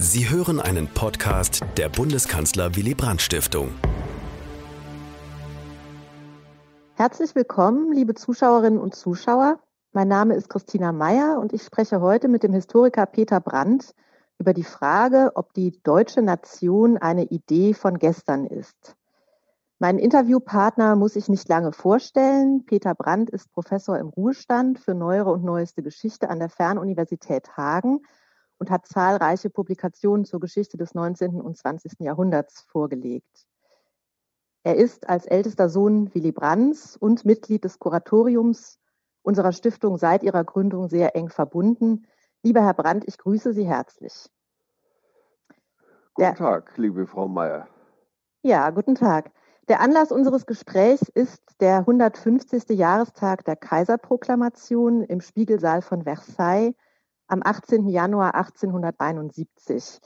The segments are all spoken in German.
Sie hören einen Podcast der Bundeskanzler Willy Brandt Stiftung. Herzlich willkommen, liebe Zuschauerinnen und Zuschauer. Mein Name ist Christina Meyer und ich spreche heute mit dem Historiker Peter Brandt über die Frage, ob die deutsche Nation eine Idee von gestern ist. Meinen Interviewpartner muss ich nicht lange vorstellen. Peter Brandt ist Professor im Ruhestand für neuere und neueste Geschichte an der Fernuniversität Hagen und hat zahlreiche Publikationen zur Geschichte des 19. und 20. Jahrhunderts vorgelegt. Er ist als ältester Sohn Willy Brandts und Mitglied des Kuratoriums unserer Stiftung seit ihrer Gründung sehr eng verbunden. Lieber Herr Brandt, ich grüße Sie herzlich. Guten Tag, liebe Frau Mayer. Ja, guten Tag. Der Anlass unseres Gesprächs ist der 150. Jahrestag der Kaiserproklamation im Spiegelsaal von Versailles am 18. Januar 1871,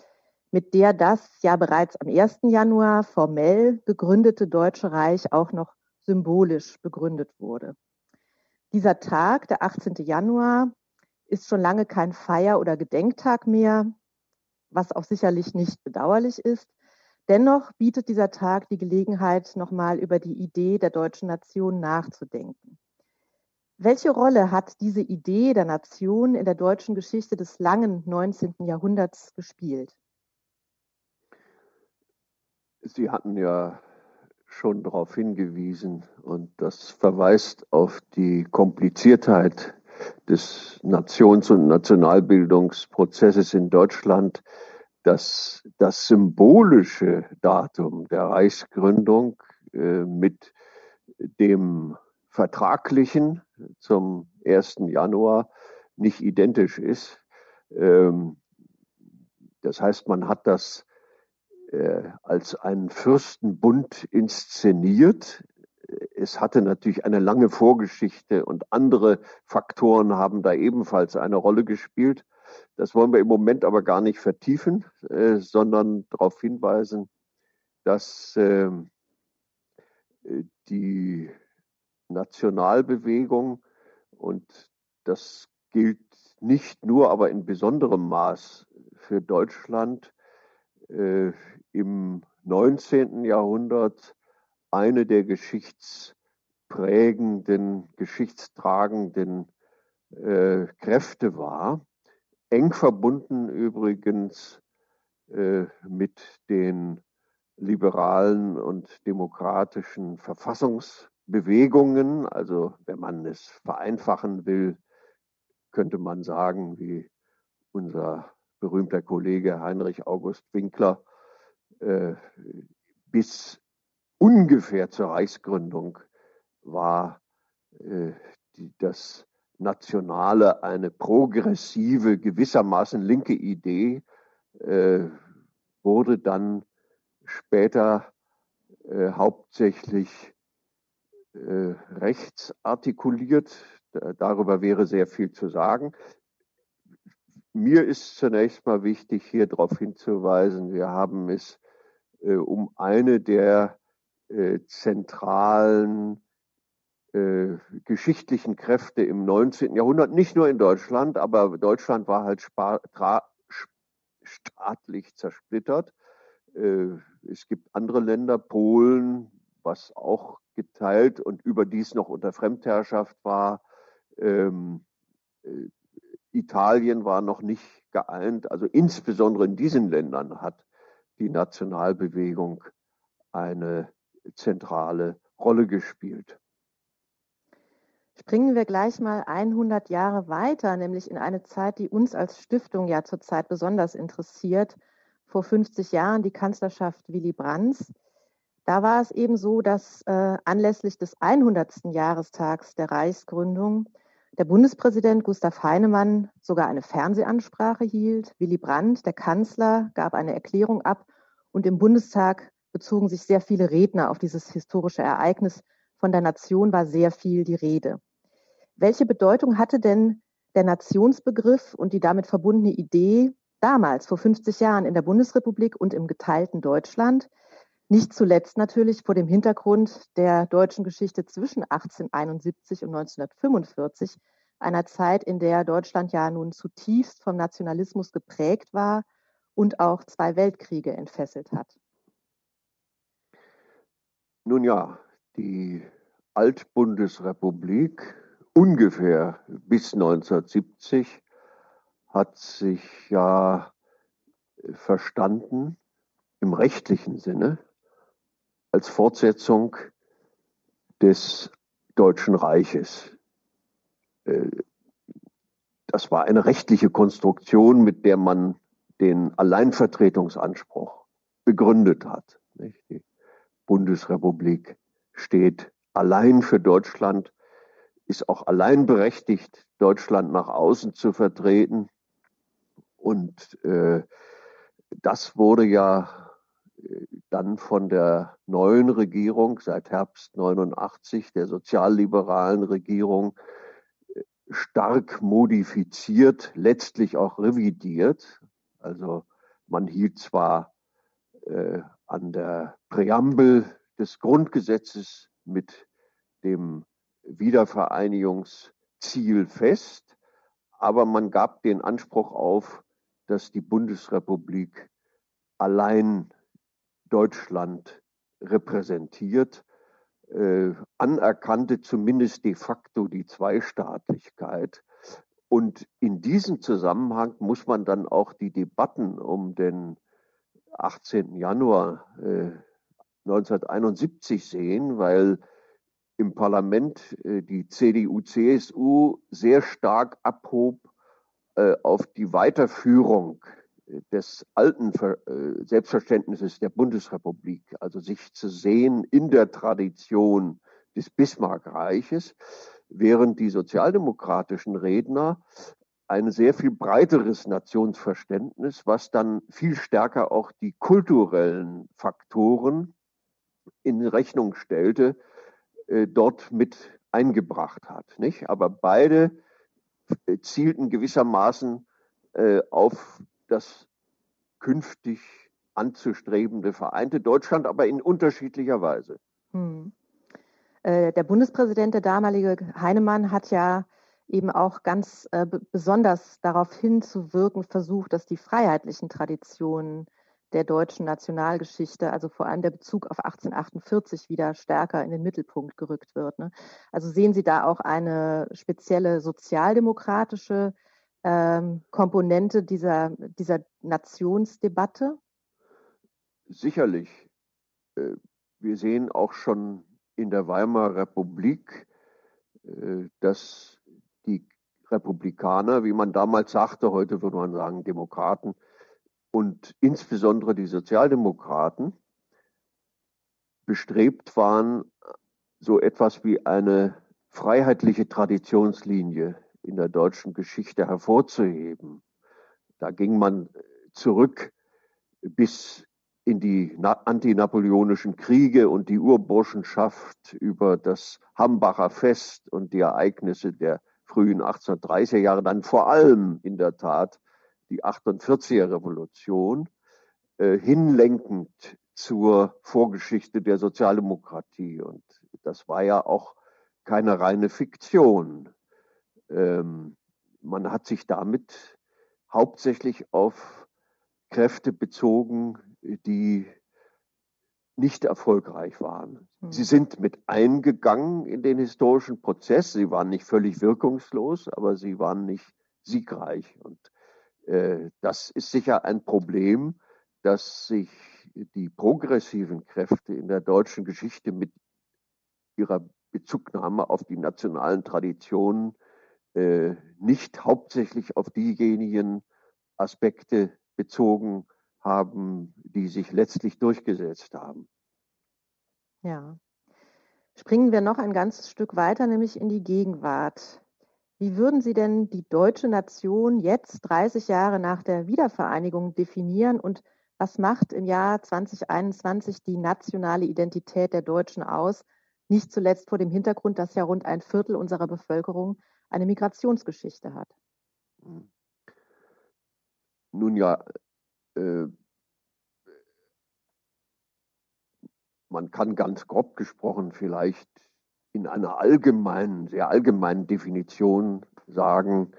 mit der das ja bereits am 1. Januar formell gegründete Deutsche Reich auch noch symbolisch begründet wurde. Dieser Tag, der 18. Januar, ist schon lange kein Feier- oder Gedenktag mehr, was auch sicherlich nicht bedauerlich ist. Dennoch bietet dieser Tag die Gelegenheit, nochmal über die Idee der deutschen Nation nachzudenken. Welche Rolle hat diese Idee der Nation in der deutschen Geschichte des langen 19. Jahrhunderts gespielt? Sie hatten ja schon darauf hingewiesen und das verweist auf die Kompliziertheit des Nations- und Nationalbildungsprozesses in Deutschland, dass das symbolische Datum der Reichsgründung äh, mit dem vertraglichen zum 1. Januar nicht identisch ist. Ähm, das heißt, man hat das äh, als einen Fürstenbund inszeniert. Es hatte natürlich eine lange Vorgeschichte und andere Faktoren haben da ebenfalls eine Rolle gespielt. Das wollen wir im Moment aber gar nicht vertiefen, äh, sondern darauf hinweisen, dass ähm, äh, die Nationalbewegung und das gilt nicht nur, aber in besonderem Maß für Deutschland äh, im 19. Jahrhundert eine der geschichtsprägenden, geschichtstragenden äh, Kräfte war eng verbunden übrigens äh, mit den liberalen und demokratischen Verfassungsbewegungen. Also wenn man es vereinfachen will, könnte man sagen, wie unser berühmter Kollege Heinrich August Winkler, äh, bis ungefähr zur Reichsgründung war äh, die, das Nationale eine progressive, gewissermaßen linke Idee, äh, wurde dann später äh, hauptsächlich äh, rechts artikuliert. Darüber wäre sehr viel zu sagen. Mir ist zunächst mal wichtig, hier darauf hinzuweisen, wir haben es äh, um eine der äh, zentralen äh, geschichtlichen Kräfte im 19. Jahrhundert, nicht nur in Deutschland, aber Deutschland war halt staatlich zersplittert. Äh, es gibt andere Länder, Polen, was auch geteilt und überdies noch unter Fremdherrschaft war. Ähm, äh, Italien war noch nicht geeint. Also insbesondere in diesen Ländern hat die Nationalbewegung eine zentrale Rolle gespielt. Springen wir gleich mal 100 Jahre weiter, nämlich in eine Zeit, die uns als Stiftung ja zurzeit besonders interessiert. Vor 50 Jahren die Kanzlerschaft Willy Brandts. Da war es eben so, dass äh, anlässlich des 100. Jahrestags der Reichsgründung der Bundespräsident Gustav Heinemann sogar eine Fernsehansprache hielt. Willy Brandt, der Kanzler, gab eine Erklärung ab und im Bundestag bezogen sich sehr viele Redner auf dieses historische Ereignis, von der Nation war sehr viel die Rede. Welche Bedeutung hatte denn der Nationsbegriff und die damit verbundene Idee damals, vor 50 Jahren in der Bundesrepublik und im geteilten Deutschland? Nicht zuletzt natürlich vor dem Hintergrund der deutschen Geschichte zwischen 1871 und 1945, einer Zeit, in der Deutschland ja nun zutiefst vom Nationalismus geprägt war und auch zwei Weltkriege entfesselt hat. Nun ja, die Altbundesrepublik ungefähr bis 1970 hat sich ja verstanden im rechtlichen Sinne als Fortsetzung des Deutschen Reiches. Äh, das war eine rechtliche Konstruktion, mit der man den Alleinvertretungsanspruch begründet hat. Die Bundesrepublik steht allein für Deutschland, ist auch allein berechtigt, Deutschland nach außen zu vertreten. Und äh, das wurde ja dann von der neuen Regierung seit Herbst 89, der sozialliberalen Regierung, äh, stark modifiziert, letztlich auch revidiert. Also man hielt zwar äh, an der Präambel des Grundgesetzes mit dem Wiedervereinigungsziel fest, aber man gab den Anspruch auf, dass die Bundesrepublik allein Deutschland repräsentiert, äh, anerkannte zumindest de facto die Zweistaatlichkeit. Und in diesem Zusammenhang muss man dann auch die Debatten um den 18. Januar äh, 1971 sehen, weil im Parlament äh, die CDU-CSU sehr stark abhob äh, auf die Weiterführung des alten äh, Selbstverständnisses der Bundesrepublik, also sich zu sehen in der Tradition des Bismarckreiches, während die sozialdemokratischen Redner ein sehr viel breiteres Nationsverständnis, was dann viel stärker auch die kulturellen Faktoren in Rechnung stellte, äh, dort mit eingebracht hat. Nicht? Aber beide äh, zielten gewissermaßen auf das künftig anzustrebende vereinte Deutschland, aber in unterschiedlicher Weise. Hm. Äh, der Bundespräsident, der damalige Heinemann, hat ja eben auch ganz äh, besonders darauf hinzuwirken versucht, dass die freiheitlichen Traditionen der deutschen Nationalgeschichte, also vor allem der Bezug auf 1848 wieder stärker in den Mittelpunkt gerückt wird. Ne? Also sehen Sie da auch eine spezielle sozialdemokratische ähm, Komponente dieser, dieser Nationsdebatte? Sicherlich. Äh, wir sehen auch schon in der Weimarer Republik, äh, dass die Republikaner, wie man damals sagte, heute würde man sagen Demokraten und insbesondere die Sozialdemokraten bestrebt waren, so etwas wie eine freiheitliche Traditionslinie in der deutschen Geschichte hervorzuheben. Da ging man zurück bis in die antinapoleonischen Kriege und die Urburschenschaft über das Hambacher Fest und die Ereignisse der frühen 1830er Jahre, dann vor allem in der Tat die 48er Revolution, äh, hinlenkend zur Vorgeschichte der Sozialdemokratie. Und das war ja auch keine reine Fiktion. Ähm, man hat sich damit hauptsächlich auf Kräfte bezogen, die nicht erfolgreich waren. Mhm. Sie sind mit eingegangen in den historischen Prozess. Sie waren nicht völlig wirkungslos, aber sie waren nicht siegreich. Und äh, das ist sicher ein Problem, dass sich die progressiven Kräfte in der deutschen Geschichte mit ihrer Bezugnahme auf die nationalen Traditionen äh, nicht hauptsächlich auf diejenigen Aspekte bezogen haben, die sich letztlich durchgesetzt haben. Ja. Springen wir noch ein ganzes Stück weiter, nämlich in die Gegenwart. Wie würden Sie denn die deutsche Nation jetzt, 30 Jahre nach der Wiedervereinigung, definieren und was macht im Jahr 2021 die nationale Identität der Deutschen aus? Nicht zuletzt vor dem Hintergrund, dass ja rund ein Viertel unserer Bevölkerung eine Migrationsgeschichte hat. Hm. Nun ja, äh, man kann ganz grob gesprochen vielleicht in einer allgemeinen, sehr allgemeinen Definition sagen,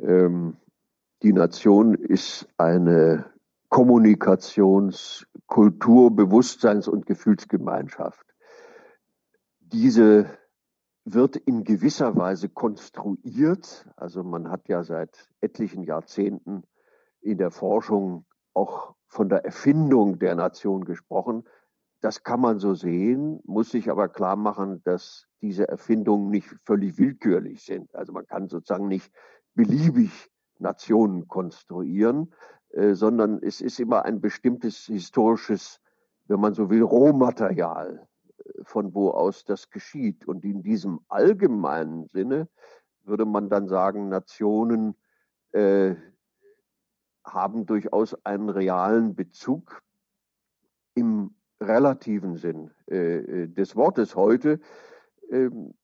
ähm, die Nation ist eine Kommunikations-, Kultur-, Bewusstseins- und Gefühlsgemeinschaft. Diese wird in gewisser Weise konstruiert. Also man hat ja seit etlichen Jahrzehnten in der Forschung auch von der Erfindung der Nation gesprochen. Das kann man so sehen, muss sich aber klar machen, dass diese Erfindungen nicht völlig willkürlich sind. Also man kann sozusagen nicht beliebig Nationen konstruieren, äh, sondern es ist immer ein bestimmtes historisches, wenn man so will, Rohmaterial, von wo aus das geschieht. Und in diesem allgemeinen Sinne würde man dann sagen, Nationen äh, haben durchaus einen realen Bezug im relativen Sinn äh, äh des Wortes heute. Ähm,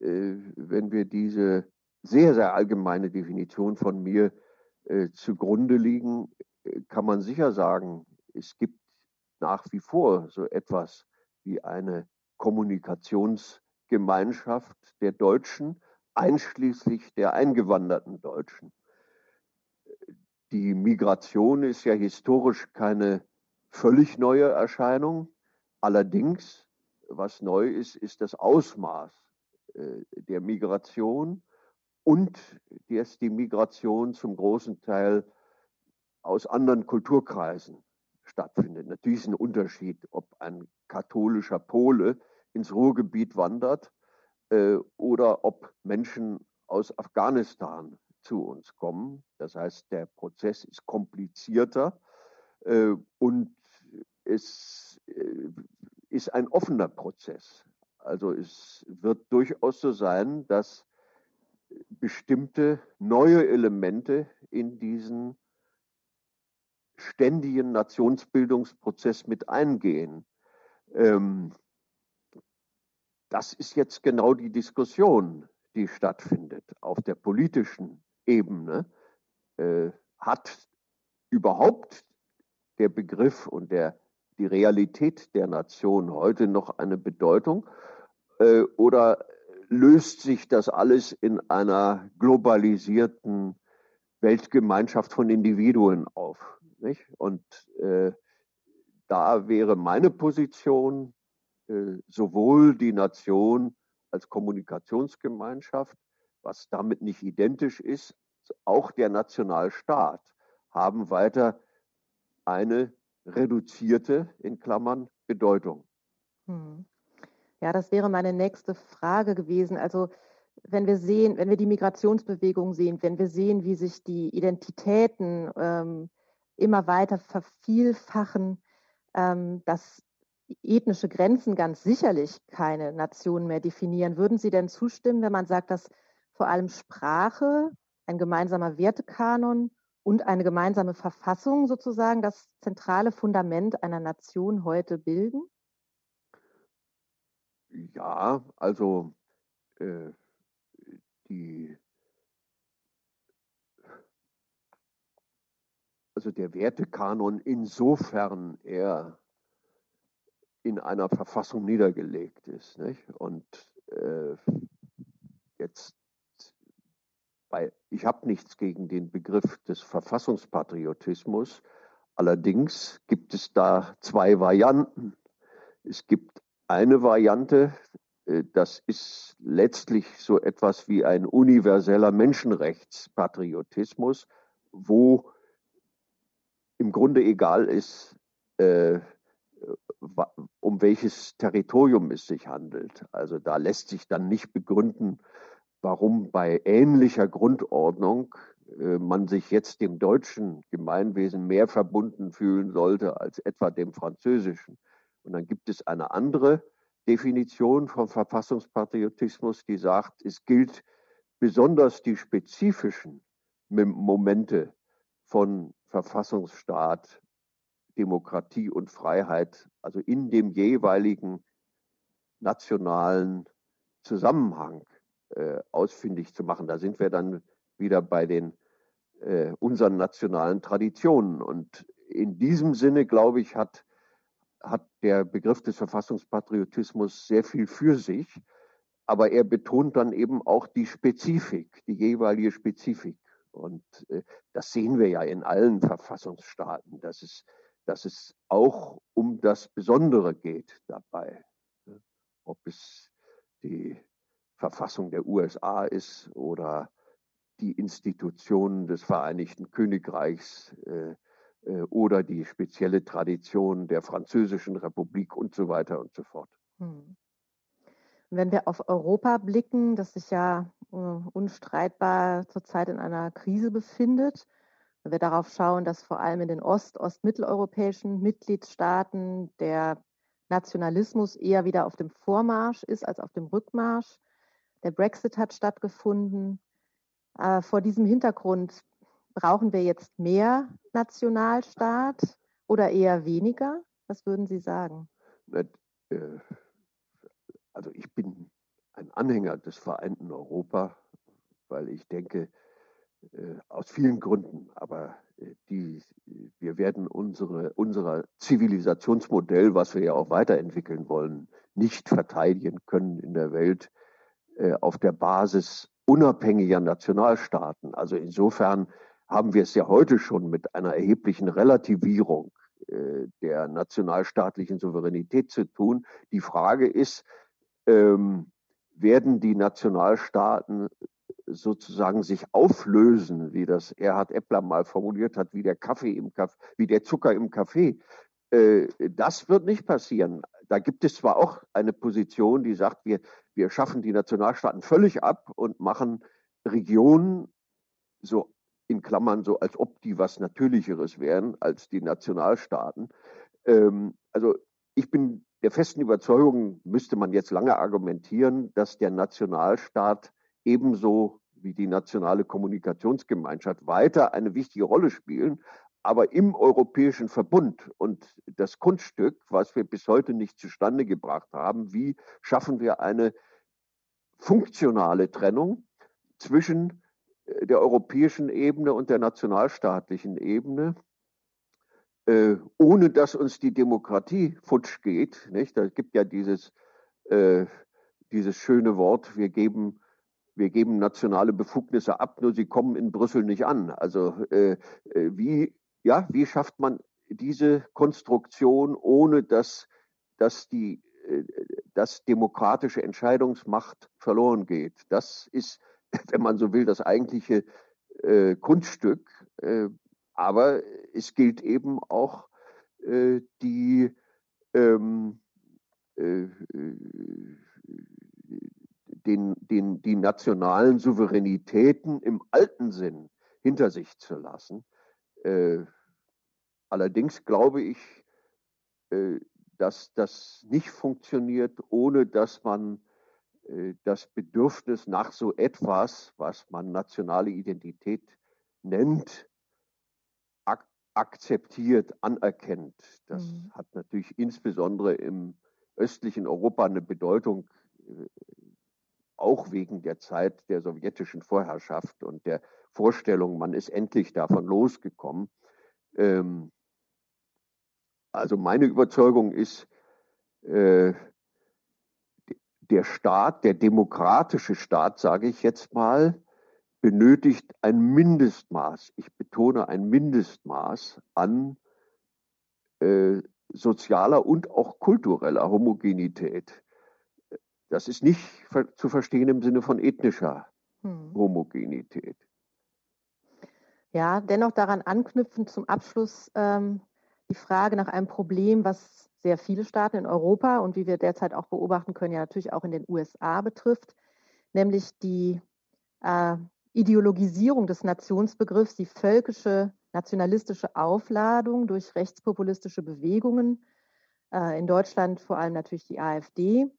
äh, wenn wir diese sehr, sehr allgemeine Definition von mir äh, zugrunde liegen, kann man sicher sagen, es gibt nach wie vor so etwas wie eine Kommunikationsgemeinschaft der Deutschen, einschließlich der eingewanderten Deutschen. Die Migration ist ja historisch keine völlig neue Erscheinung. Allerdings, was neu ist, ist das Ausmaß äh, der Migration und dass die Migration zum großen Teil aus anderen Kulturkreisen stattfindet. Natürlich ist ein Unterschied, ob ein katholischer Pole ins Ruhrgebiet wandert äh, oder ob Menschen aus Afghanistan zu uns kommen. Das heißt, der Prozess ist komplizierter äh, und es äh, ist ein offener Prozess. Also es wird durchaus so sein, dass bestimmte neue Elemente in diesen ständigen Nationsbildungsprozess mit eingehen. Ähm, das ist jetzt genau die Diskussion, die stattfindet auf der politischen Ebene. Äh, hat überhaupt der Begriff und der, die Realität der Nation heute noch eine Bedeutung? Äh, oder löst sich das alles in einer globalisierten Weltgemeinschaft von Individuen auf. Nicht? Und äh, da wäre meine Position, sowohl die Nation als Kommunikationsgemeinschaft, was damit nicht identisch ist, auch der Nationalstaat haben weiter eine reduzierte, in Klammern, Bedeutung. Hm. Ja, das wäre meine nächste Frage gewesen. Also wenn wir sehen, wenn wir die Migrationsbewegung sehen, wenn wir sehen, wie sich die Identitäten ähm, immer weiter vervielfachen, ähm, dass ethnische Grenzen ganz sicherlich keine Nation mehr definieren. Würden Sie denn zustimmen, wenn man sagt, dass vor allem Sprache, ein gemeinsamer Wertekanon und eine gemeinsame Verfassung sozusagen das zentrale Fundament einer Nation heute bilden? Ja, also äh, die, also der Wertekanon insofern er in einer Verfassung niedergelegt ist. Nicht? Und äh, jetzt, bei, ich habe nichts gegen den Begriff des Verfassungspatriotismus, allerdings gibt es da zwei Varianten. Es gibt eine Variante, äh, das ist letztlich so etwas wie ein universeller Menschenrechtspatriotismus, wo im Grunde egal ist, äh, um welches Territorium es sich handelt. Also da lässt sich dann nicht begründen, warum bei ähnlicher Grundordnung äh, man sich jetzt dem deutschen Gemeinwesen mehr verbunden fühlen sollte als etwa dem französischen. Und dann gibt es eine andere Definition vom Verfassungspatriotismus, die sagt, es gilt besonders die spezifischen Momente von Verfassungsstaat, Demokratie und Freiheit, also in dem jeweiligen nationalen Zusammenhang äh, ausfindig zu machen. Da sind wir dann wieder bei den äh, unseren nationalen Traditionen. Und in diesem Sinne, glaube ich, hat hat der Begriff des Verfassungspatriotismus sehr viel für sich, aber er betont dann eben auch die Spezifik, die jeweilige Spezifik Und äh, das sehen wir ja in allen Verfassungsstaaten, dass es, dass es auch um das Besondere geht dabei. Ne? Ob es die Verfassung der USA ist oder die Institutionen des Vereinigten Königreichs äh, äh, oder die spezielle Tradition der Französischen Republik und so weiter und so fort. Hm. Wenn wir auf Europa blicken, das sich ja äh, unstreitbar zurzeit in einer Krise befindet, wenn wir darauf schauen, dass vor allem in den ost-, ostmitteleuropäischen Mitgliedstaaten der Nationalismus eher wieder auf dem Vormarsch ist als auf dem Rückmarsch. Der Brexit hat stattgefunden. Äh, vor diesem Hintergrund brauchen wir jetzt mehr Nationalstaat oder eher weniger? Was würden Sie sagen? Äh, also ich bin ein Anhänger des vereinten Europa, weil ich denke, aus vielen Gründen, aber äh, die, wir werden unsere, unser Zivilisationsmodell, was wir ja auch weiterentwickeln wollen, nicht verteidigen können in der Welt auf der Basis unabhängiger Nationalstaaten. Also insofern haben wir es ja heute schon mit einer erheblichen Relativierung äh, der nationalstaatlichen Souveränität zu tun. Die Frage ist, ähm, werden die Nationalstaaten sozusagen sich auflösen, wie das Erhard Eppler mal formuliert hat, wie der Kaffee im Kaffee, wie der Zucker im Kaffee. Äh, das wird nicht passieren. Da gibt es zwar auch eine Position, die sagt, wir, wir schaffen die Nationalstaaten völlig ab und machen Regionen so in Klammern so, als ob die was Natürlicheres wären als die Nationalstaaten. Ähm, also ich bin der festen Überzeugung, müsste man jetzt lange argumentieren, dass der Nationalstaat ebenso wie die nationale Kommunikationsgemeinschaft weiter eine wichtige Rolle spielen, aber im europäischen Verbund und das Kunststück, was wir bis heute nicht zustande gebracht haben, wie schaffen wir eine funktionale Trennung zwischen der europäischen Ebene und der nationalstaatlichen Ebene, äh, ohne dass uns die Demokratie futsch geht. Nicht? Da gibt ja dieses, äh, dieses schöne Wort, wir geben, wir geben nationale Befugnisse ab, nur sie kommen in Brüssel nicht an. Also äh, äh wie, ja, wie schafft man diese Konstruktion, ohne dass, dass die äh, dass demokratische Entscheidungsmacht verloren geht. Das ist wenn man so will, das eigentliche äh, Kunststück. Äh, aber es gilt eben auch die, ähm, äh, den, den, die nationalen Souveränitäten im alten Sinn hinter sich zu lassen. Äh, allerdings glaube ich, äh, dass das nicht funktioniert, ohne dass man äh, das Bedürfnis nach so etwas, was man nationale Identität nennt, ak akzeptiert, anerkennt. Das mhm. hat natürlich insbesondere im östlichen Europa eine Bedeutung, äh, auch wegen der Zeit der sowjetischen Vorherrschaft und der Vorstellung, man ist endlich davon losgekommen. Ähm, also meine Überzeugung ist, äh, der Staat, der demokratische Staat, sage ich jetzt mal, benötigt ein Mindestmaß, ich betone ein Mindestmaß an äh, sozialer und auch kultureller Homogenität. Das ist nicht zu verstehen im Sinne von ethnischer hm. Homogenität. Ja, dennoch daran anknüpfend zum Abschluss ähm, die Frage nach einem Problem, was sehr viele Staaten in Europa und wie wir derzeit auch beobachten können, ja natürlich auch in den USA betrifft, nämlich die äh, Ideologisierung des Nationsbegriffs, die völkische nationalistische Aufladung durch rechtspopulistische Bewegungen, äh, in Deutschland vor allem natürlich die AfD.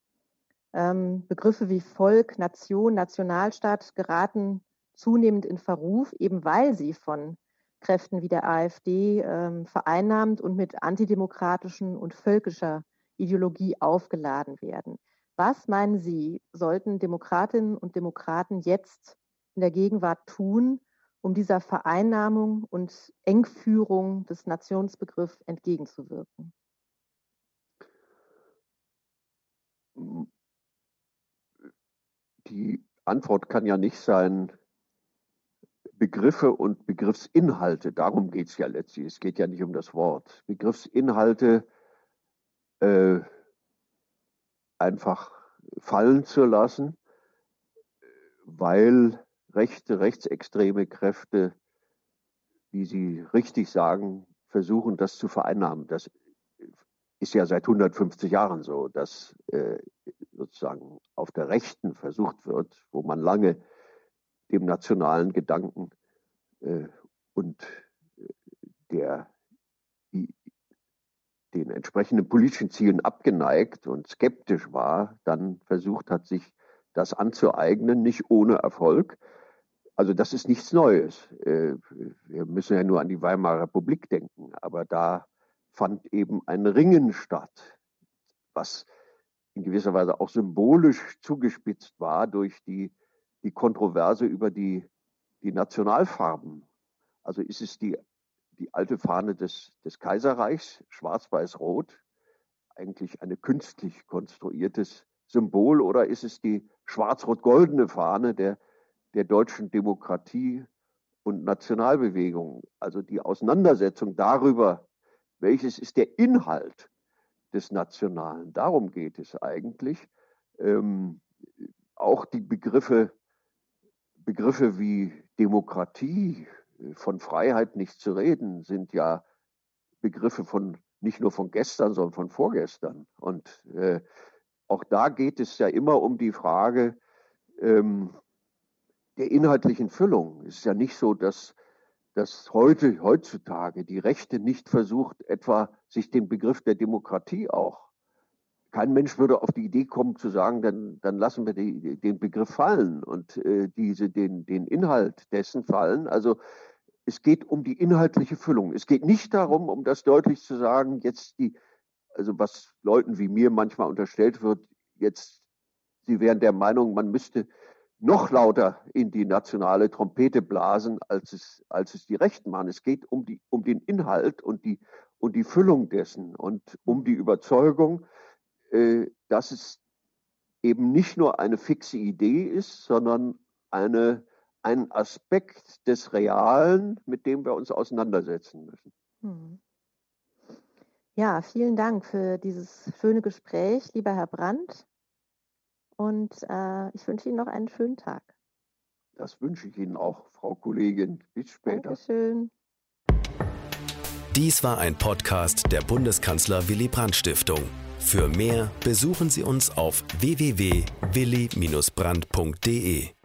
Ähm, Begriffe wie Volk, Nation, Nationalstaat geraten zunehmend in Verruf, eben weil sie von Kräften wie der AfD ähm, vereinnahmt und mit antidemokratischen und völkischer Ideologie aufgeladen werden. Was meinen Sie, sollten Demokratinnen und Demokraten jetzt in der Gegenwart tun, um dieser Vereinnahmung und Engführung des Nationsbegriffs entgegenzuwirken? Die Antwort kann ja nicht sein, Begriffe und Begriffsinhalte, darum geht es ja letztlich, es geht ja nicht um das Wort, Begriffsinhalte äh, einfach fallen zu lassen, weil rechte, rechtsextreme Kräfte, wie Sie richtig sagen, versuchen, das zu vereinnahmen. Das ist ja seit 150 Jahren so, dass äh, sozusagen auf der Rechten versucht wird, wo man lange dem nationalen Gedanken äh, und äh, der, den entsprechenden politischen Zielen abgeneigt und skeptisch war, dann versucht hat, sich das anzueignen, nicht ohne Erfolg. Also das ist nichts Neues. Äh, wir müssen ja nur an die Weimarer Republik denken, aber da fand eben ein Ringen statt, was in gewisser Weise auch symbolisch zugespitzt war durch die, die Kontroverse über die, die Nationalfarben. Also ist es die, die alte Fahne des, des Kaiserreichs, schwarz-weiß-rot, eigentlich ein künstlich konstruiertes Symbol, oder ist es die schwarz-rot-goldene Fahne der, der deutschen Demokratie und Nationalbewegung? Also die Auseinandersetzung darüber, welches ist der Inhalt des Nationalen. Darum geht es eigentlich. Ähm, auch die Begriffe, Begriffe wie Demokratie, von Freiheit nicht zu reden, sind ja Begriffe von nicht nur von gestern, sondern von vorgestern. Und äh, auch da geht es ja immer um die Frage ähm, der inhaltlichen Füllung. Es ist ja nicht so, dass dass heute, heutzutage die Rechte nicht versucht, etwa sich den Begriff der Demokratie auch. Kein Mensch würde auf die Idee kommen zu sagen, dann, dann lassen wir die, den Begriff fallen und äh, diese, den, den Inhalt dessen fallen. Also es geht um die inhaltliche Füllung. Es geht nicht darum, um das deutlich zu sagen, jetzt die, also was Leuten wie mir manchmal unterstellt wird, jetzt, sie wären der Meinung, man müsste noch lauter in die nationale Trompete blasen, als es, als es die Rechten machen. Es geht um, die, um den Inhalt und die, und die Füllung dessen und um die Überzeugung, äh, dass es eben nicht nur eine fixe Idee ist, sondern eine, ein Aspekt des Realen, mit dem wir uns auseinandersetzen müssen. Hm. Ja, vielen Dank für dieses schöne Gespräch, lieber Herr Brandt. Und äh, ich wünsche Ihnen noch einen schönen Tag. Das wünsche ich Ihnen auch, Frau Kollegin. Bis später. Dankeschön. Dies war ein Podcast der Bundeskanzler Willy Brandt Stiftung. Für mehr besuchen Sie uns auf www.willy-brandt.de.